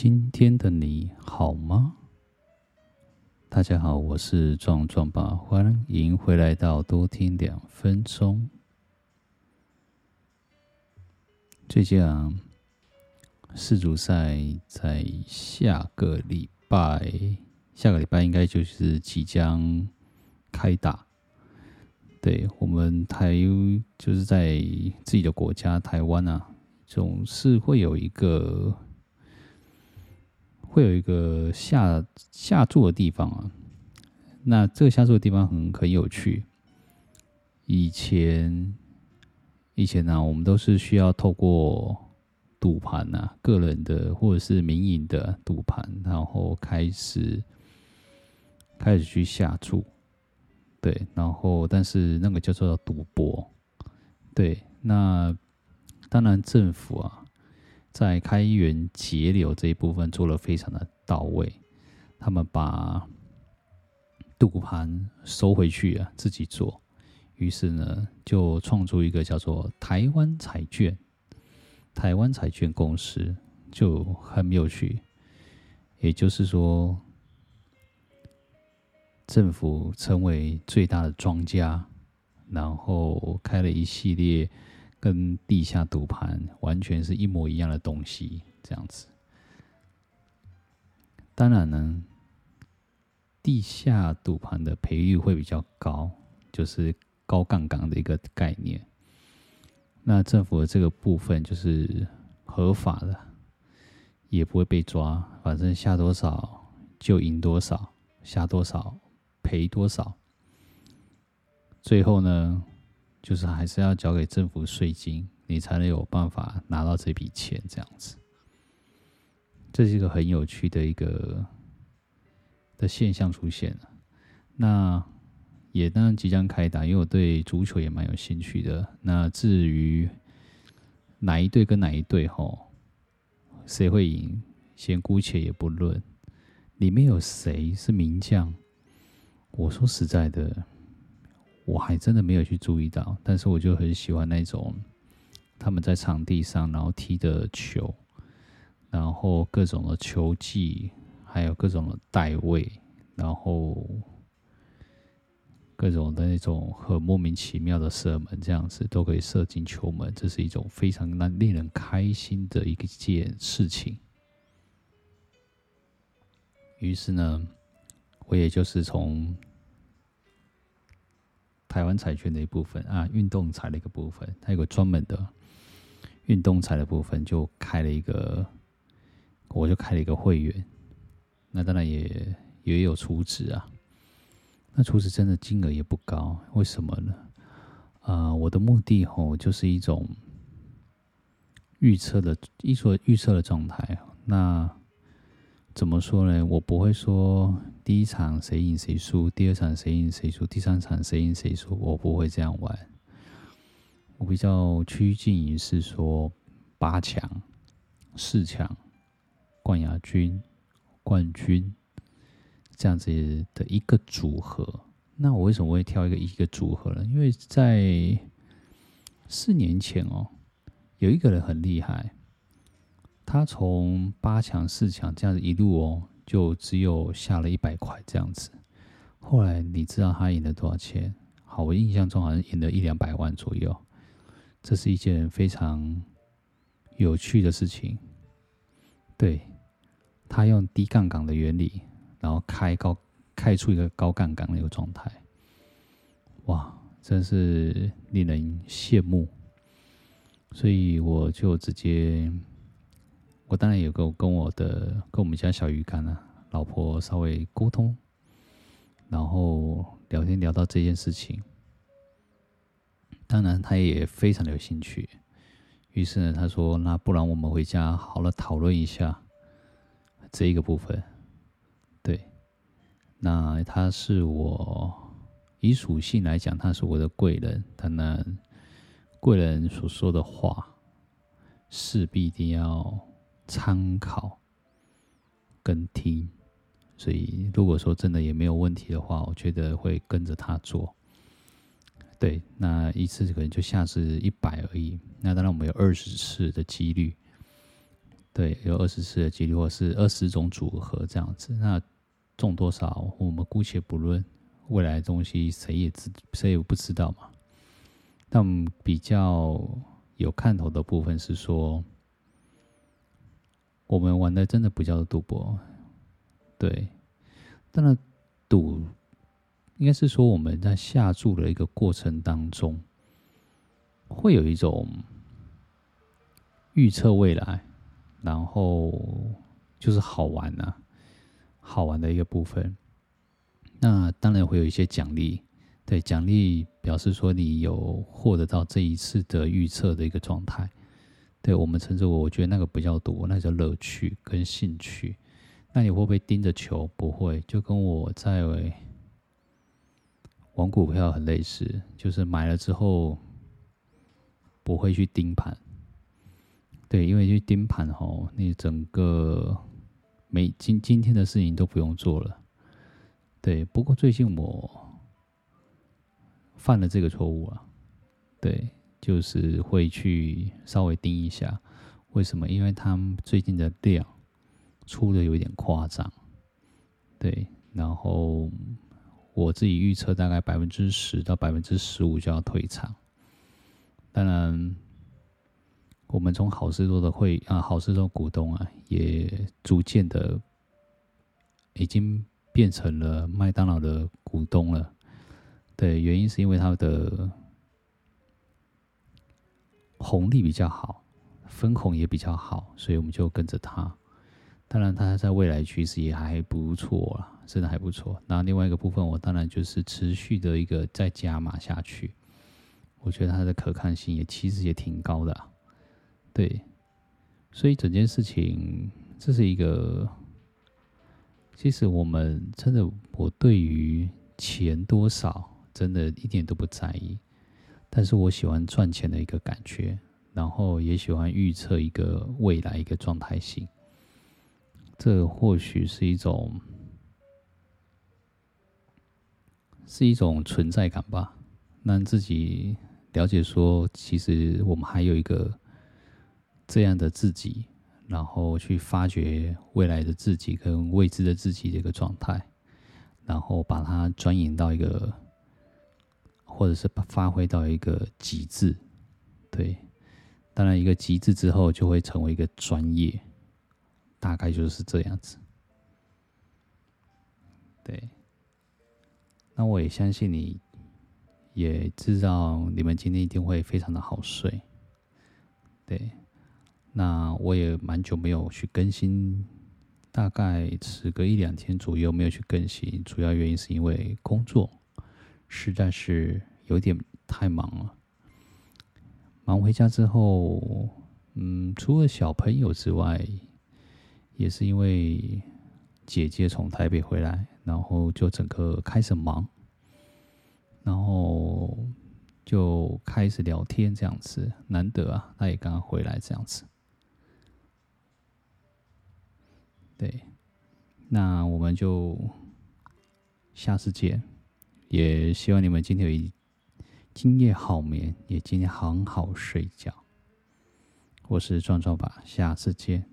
今天的你好吗？大家好，我是壮壮爸，欢迎回来到多听两分钟。最近啊，世足赛在下个礼拜，下个礼拜应该就是即将开打。对，我们台就是在自己的国家台湾啊，总是会有一个。会有一个下下注的地方啊，那这个下注的地方很很有趣。以前以前呢、我们都是需要透过赌盘呐，个人的或者是民营的赌盘，然后开始开始去下注，对，然后但是那个叫做赌博，对，那当然政府啊。在开源节流这一部分做了非常的到位，他们把赌盘收回去啊，自己做，于是呢，就创出一个叫做台湾彩券，台湾彩券公司就很有趣，也就是说，政府成为最大的庄家，然后开了一系列。跟地下赌盘完全是一模一样的东西，这样子。当然呢，地下赌盘的赔率会比较高，就是高杠杆的一个概念。那政府的这个部分就是合法的，也不会被抓，反正下多少就赢多少，下多少赔多少。最后呢，就是还是要交给政府税金，你才能有办法拿到这笔钱，这样子。这是一个很有趣的一个的现象出现了。那也当然即将开打，因为我对足球也蛮有兴趣的。那至于哪一队跟哪一队吼，谁会赢，先姑且也不论。里面有谁是名将？我说实在的。我还真的没有去注意到，但是我就很喜欢那种他们在场地上，然后踢的球，然后各种的球技，还有各种的带位，然后各种的那种很莫名其妙的射门，这样子都可以射进球门，这是一种非常让令人开心的一件事情。于是呢，我也就是从。台湾彩券的一部分啊，运动彩的一个部分，它有个专门的运动彩的部分，就开了一个，我就开了一个会员。那当然也也有储值啊，那储值真的金额也不高，为什么呢？啊、我的目的吼就是一种预测的，一说预测的状态。那怎么说呢？我不会说第一场谁赢谁输，第二场谁赢谁输，第三场谁赢谁输，我不会这样玩。我比较趋近于是说八强、四强、冠亚军、冠军这样子的一个组合。那我为什么会挑一个一个组合呢？因为在四年前哦，有一个人很厉害。他从八强、四强这样子一路哦，就只有下了一百块这样子。后来你知道他赢了多少钱？好，我印象中好像赢了一两百万左右。这是一件非常有趣的事情。对，他用低杠杆的原理，然后开高开出一个高杠杆的一个状态。哇，真是令人羡慕。所以我就直接。我当然有跟跟我的跟我们家小鱼干啊，老婆稍微沟通，然后聊天聊到这件事情，当然他也非常的有兴趣，于是呢，他说：“那不然我们回家好了讨论一下这一个部分。”对，那他是我以属性来讲，他是我的贵人，当然贵人所说的话势必一定要。参考跟听，所以如果说真的也没有问题的话，我觉得会跟着他做。对，那一次可能就下次一百而已。那当然我们有二十次的几率。对，有二十次的几率，或是二十种组合这样子。那中多少，我们姑且不论，未来的东西谁也知，谁也不知道嘛。但比较有看头的部分是说，我们玩的真的不叫做赌博，对。当然，赌应该是说我们在下注的一个过程当中，会有一种预测未来，然后就是好玩呐、啊，好玩的一个部分。那当然会有一些奖励。对，奖励表示说你有获得到这一次的预测的一个状态。对，我们称之为，我觉得那个比较多，那叫乐趣跟兴趣。那你会不会盯着球？不会，就跟我在玩股票很类似，就是买了之后不会去盯盘。对，因为去盯盘吼，你整个每今今天的事情都不用做了。对，不过最近我。犯了这个错误啊，对，就是会去稍微盯一下，为什么？因为他们最近的量出的有一点夸张，对，然后我自己预测大概百分之十到百分之十五就要退场。当然，我们从好事多的会啊，好事多股东啊，也逐渐的已经变成了麦当劳的股东了。对，原因是因为他的红利比较好，分红也比较好，所以我们就跟着它。当然，它在未来趋势也还不错啦，真的还不错。那另外一个部分，我当然就是持续的一个再加码下去。我觉得它的可看性也其实也挺高的。对，所以整件事情这是一个，其实我们真的，我对于钱多少。真的一点都不在意，但是我喜欢赚钱的一个感觉，然后也喜欢预测一个未来一个状态性。这或许是一种，是一种存在感吧，让自己了解说，其实我们还有一个这样的自己，然后去发掘未来的自己跟未知的自己的一个状态，然后把它转引到一个。或者是发挥到一个极致，对，当然一个极致之后就会成为一个专业，大概就是这样子。对，那我也相信你，也知道你们今天一定会非常的好睡。对，那我也蛮久没有去更新，大概迟个一两天左右没有去更新，主要原因是因为工作。实在是有点太忙了。忙回家之后，嗯，除了小朋友之外，也是因为姐姐从台北回来，然后就整个开始忙，然后就开始聊天这样子。难得啊，她也刚刚回来这样子。对，那我们就下次见。也希望你们今天有一今夜好眠，也今天很好睡觉。我是壮壮吧，下次见。